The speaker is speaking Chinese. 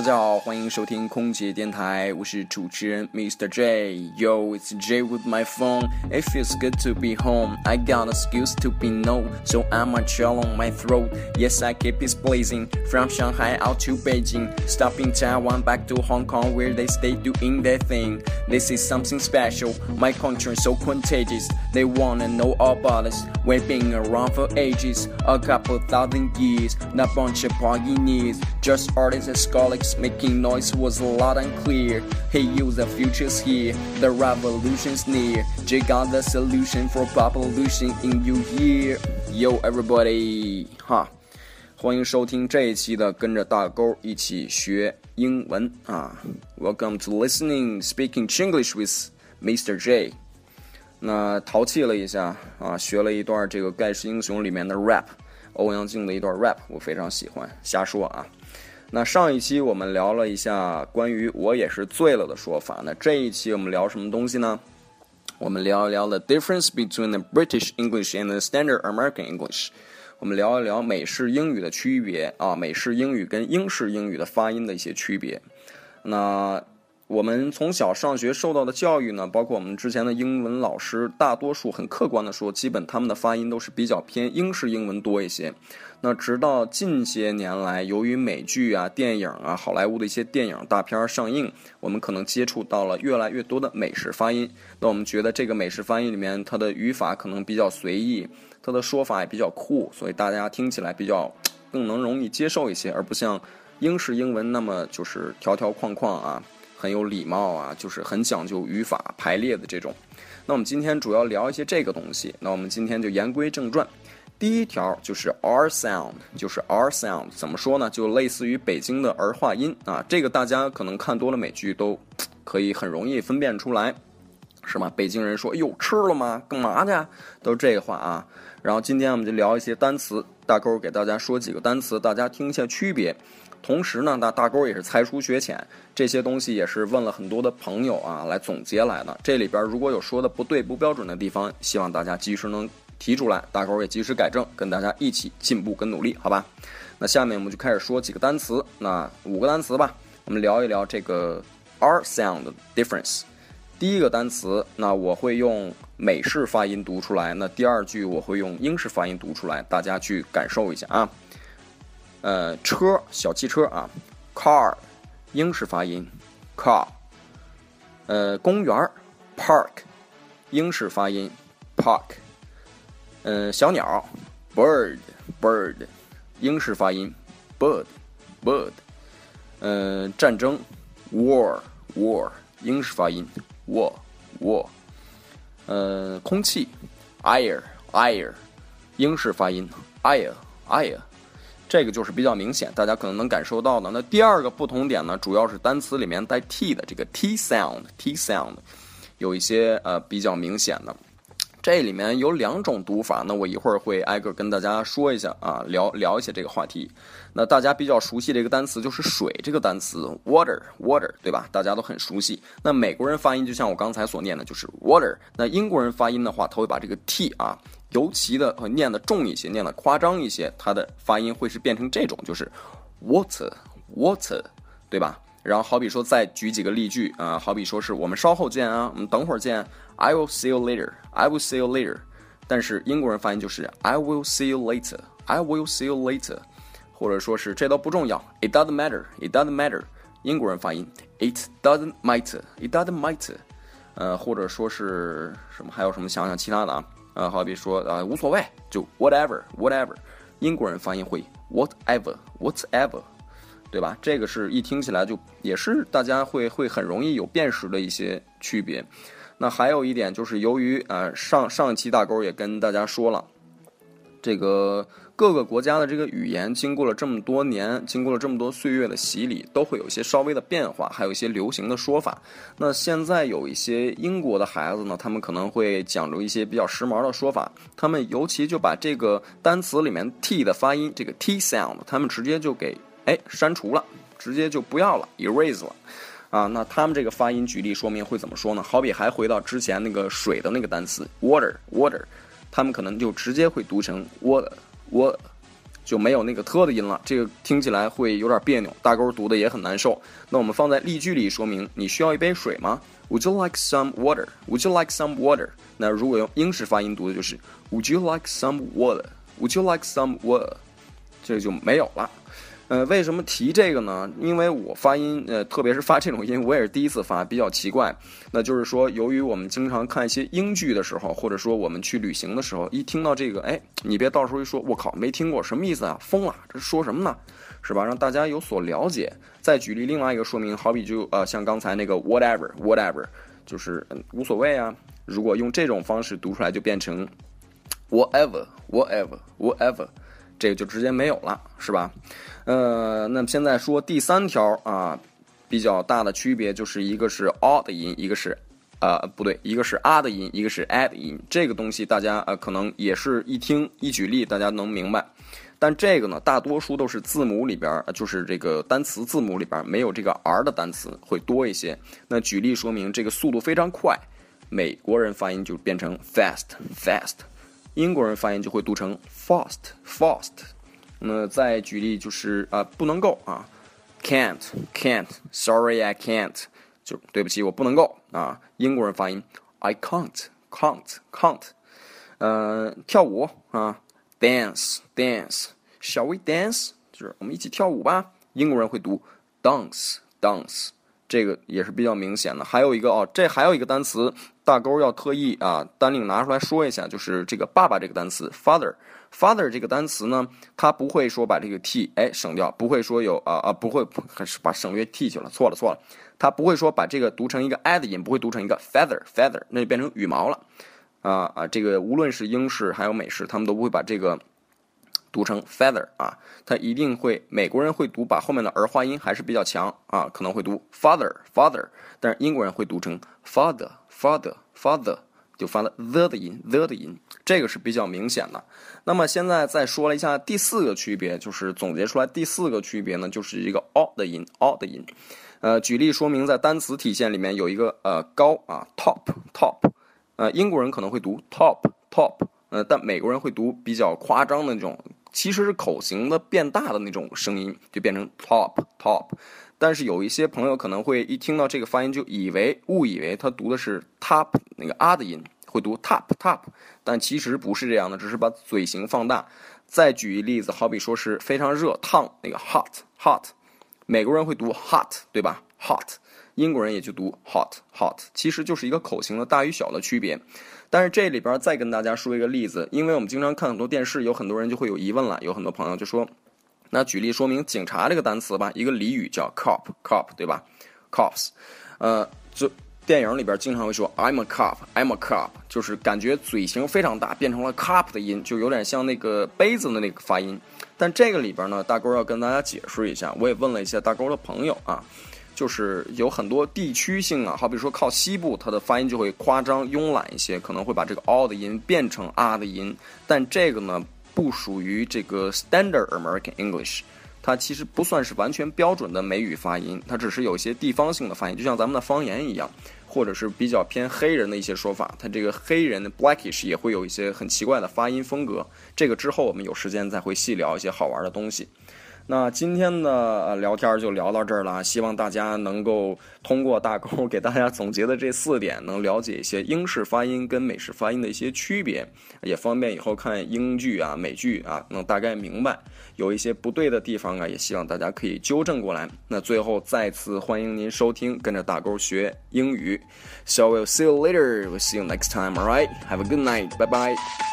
大家好，欢迎收听空姐电台，我是主持人 Mr. J。Yo, it's J with my phone. It feels good to be home. I got excuse to be known, so I'm a chill on my throat. Yes, I keep it blazing from Shanghai out to Beijing, stopping Taiwan back to Hong Kong where they stay doing their thing. This is something special. My country is so contagious. They wanna know about us. We've been around for ages, a couple thousand years. Not bunch of pioneers, just artists and scholars making noise was loud and clear. Hey, you, the future's here, the revolution's near. J got the solution for pollution in your ear. Yo, everybody，哈，欢迎收听这一期的跟着大勾一起学英文啊。Welcome to listening, speaking English with Mr. J。那淘气了一下啊，学了一段这个《盖世英雄》里面的 rap，欧阳靖的一段 rap，我非常喜欢，瞎说啊。 那上一期我们聊了一下关于“我也是醉了”的说法，那这一期我们聊什么东西呢？我们聊一聊 the difference between the British English and the Standard American English。我们聊一聊美式英语的区别啊，美式英语跟英式英语的发音的一些区别。那我们从小上学受到的教育呢，包括我们之前的英文老师，大多数很客观的说，基本他们的发音都是比较偏英式英文多一些。那直到近些年来，由于美剧啊、电影啊、好莱坞的一些电影大片上映，我们可能接触到了越来越多的美式发音。那我们觉得这个美式发音里面，它的语法可能比较随意，它的说法也比较酷，所以大家听起来比较 更能容易接受一些，而不像英式英文那么就是条条框框啊，很有礼貌啊，就是很讲究语法排列的这种。那我们今天主要聊一些这个东西。那我们今天就言归正传。第一条就是 R sound，就是 R sound，怎么说呢？就类似于北京的儿化音啊。这个大家可能看多了美剧都可以很容易分辨出来，是吗？北京人说：“哎呦，吃了吗？干嘛去？”都是这个话啊。然后今天我们就聊一些单词，大勾给大家说几个单词，大家听一下区别。同时呢，那大勾也是才疏学浅，这些东西也是问了很多的朋友啊来总结来的。这里边如果有说的不对、不标准的地方，希望大家及时能。提出来，大狗也及时改正，跟大家一起进步跟努力，好吧？那下面我们就开始说几个单词，那五个单词吧，我们聊一聊这个 R sound difference。第一个单词，那我会用美式发音读出来，那第二句我会用英式发音读出来，大家去感受一下啊。呃，车，小汽车啊，car，英式发音，car。呃，公园，park，英式发音，park。嗯，小鸟，bird，bird，英式发音，bird，bird。嗯，战争，war，war，英式发音，war，war。嗯，空气，air，air，英式发音，air，air。这个就是比较明显，大家可能能感受到的。那第二个不同点呢，主要是单词里面带 t 的这个 t sound，t sound，有一些呃比较明显的。这里面有两种读法，那我一会儿会挨个跟大家说一下啊，聊聊一下这个话题。那大家比较熟悉的一个单词就是水这个单词，water，water，对吧？大家都很熟悉。那美国人发音就像我刚才所念的，就是 water。那英国人发音的话，他会把这个 t 啊，尤其的念的重一些，念的夸张一些，它的发音会是变成这种，就是 water，water，对吧？然后好比说再举几个例句啊，好比说是我们稍后见啊，我们等会儿见。I will see you later. I will see you later. 但是英国人发音就是 I will see you later. I will see you later. 或者说是这都不重要，It doesn't matter. It doesn't matter. 英国人发音 It doesn't matter. It doesn't matter. 呃，或者说是什么？还有什么？想想其他的啊。呃，好比说啊，无所谓，就 whatever whatever。英国人发音会 whatever whatever，对吧？这个是一听起来就也是大家会会很容易有辨识的一些区别。那还有一点就是，由于呃上上一期大勾也跟大家说了，这个各个国家的这个语言经过了这么多年，经过了这么多岁月的洗礼，都会有一些稍微的变化，还有一些流行的说法。那现在有一些英国的孩子呢，他们可能会讲究一些比较时髦的说法，他们尤其就把这个单词里面 t 的发音，这个 t sound，他们直接就给哎删除了，直接就不要了，erase 了。啊，那他们这个发音举例说明会怎么说呢？好比还回到之前那个水的那个单词 water water，他们可能就直接会读成 water water，就没有那个特的音了，这个听起来会有点别扭，大勾读的也很难受。那我们放在例句里说明，你需要一杯水吗？Would you like some water? Would you like some water? 那如果用英式发音读的就是 Would you like some water? Would you like some water? 这就没有了。呃，为什么提这个呢？因为我发音，呃，特别是发这种音，我也是第一次发，比较奇怪。那就是说，由于我们经常看一些英剧的时候，或者说我们去旅行的时候，一听到这个，哎，你别到时候一说，我靠，没听过，什么意思啊？疯了，这说什么呢？是吧？让大家有所了解。再举例另外一个说明，好比就呃，像刚才那个 whatever，whatever，就是无所谓啊。如果用这种方式读出来，就变成 whatever，whatever，whatever。这个就直接没有了，是吧？呃，那么现在说第三条啊，比较大的区别就是一个是 a 的音，一个是，呃，不对，一个是 a 的音，一个是 a 的音。这个东西大家呃可能也是一听一举例，大家能明白。但这个呢，大多数都是字母里边，就是这个单词字母里边没有这个 r 的单词会多一些。那举例说明，这个速度非常快，美国人发音就变成 fast fast。英国人发音就会读成 fast fast。那再举例就是啊，不能够啊，can't can't，sorry I can't，就对不起我不能够啊。英国人发音 I can't can't can't。呃，跳舞啊，dance dance，shall we dance？就是我们一起跳舞吧。英国人会读 dance dance。这个也是比较明显的。还有一个哦，这还有一个单词，大勾要特意啊单另拿出来说一下，就是这个“爸爸”这个单词 “father”，“father” 这个单词呢，它不会说把这个 t 哎省掉，不会说有啊啊不会还是把省略 t 去了，错了错了，它不会说把这个读成一个 a 的音，不会读成一个 feather，feather 那就变成羽毛了啊啊！这个无论是英式还有美式，他们都不会把这个。读成 feather 啊，它一定会美国人会读，把后面的儿化音还是比较强啊，可能会读 father father，但是英国人会读成 father father father，就发了 the 的音 the 的音，这个是比较明显的。那么现在再说了一下第四个区别，就是总结出来第四个区别呢，就是一个 o 的音 o 的音。呃，举例说明，在单词体现里面有一个呃高啊 top top，呃英国人可能会读 top top，呃但美国人会读比较夸张的那种。其实是口型的变大的那种声音，就变成 top top。但是有一些朋友可能会一听到这个发音就以为误以为他读的是 top 那个啊的音，会读 top top。但其实不是这样的，只是把嘴型放大。再举一例子，好比说是非常热烫那个 hot hot，美国人会读 hot 对吧？hot，英国人也就读 hot hot，其实就是一个口型的大与小的区别。但是这里边再跟大家说一个例子，因为我们经常看很多电视，有很多人就会有疑问了。有很多朋友就说：“那举例说明警察这个单词吧，一个俚语叫 cop，cop 对吧？cops，呃，就电影里边经常会说 I'm a cop，I'm a cop，就是感觉嘴型非常大，变成了 cop 的音，就有点像那个杯子的那个发音。但这个里边呢，大勾要跟大家解释一下，我也问了一些大勾的朋友啊。就是有很多地区性啊，好比说靠西部，它的发音就会夸张慵懒一些，可能会把这个 o 的音变成啊的音。但这个呢，不属于这个 Standard American English，它其实不算是完全标准的美语发音，它只是有一些地方性的发音，就像咱们的方言一样，或者是比较偏黑人的一些说法，它这个黑人的 Blackish 也会有一些很奇怪的发音风格。这个之后我们有时间再会细聊一些好玩的东西。那今天的聊天就聊到这儿了，希望大家能够通过大勾给大家总结的这四点，能了解一些英式发音跟美式发音的一些区别，也方便以后看英剧啊、美剧啊，能大概明白有一些不对的地方啊，也希望大家可以纠正过来。那最后再次欢迎您收听，跟着大勾学英语。So we'll see you later. We'll see you next time. All right. Have a good night. Bye bye.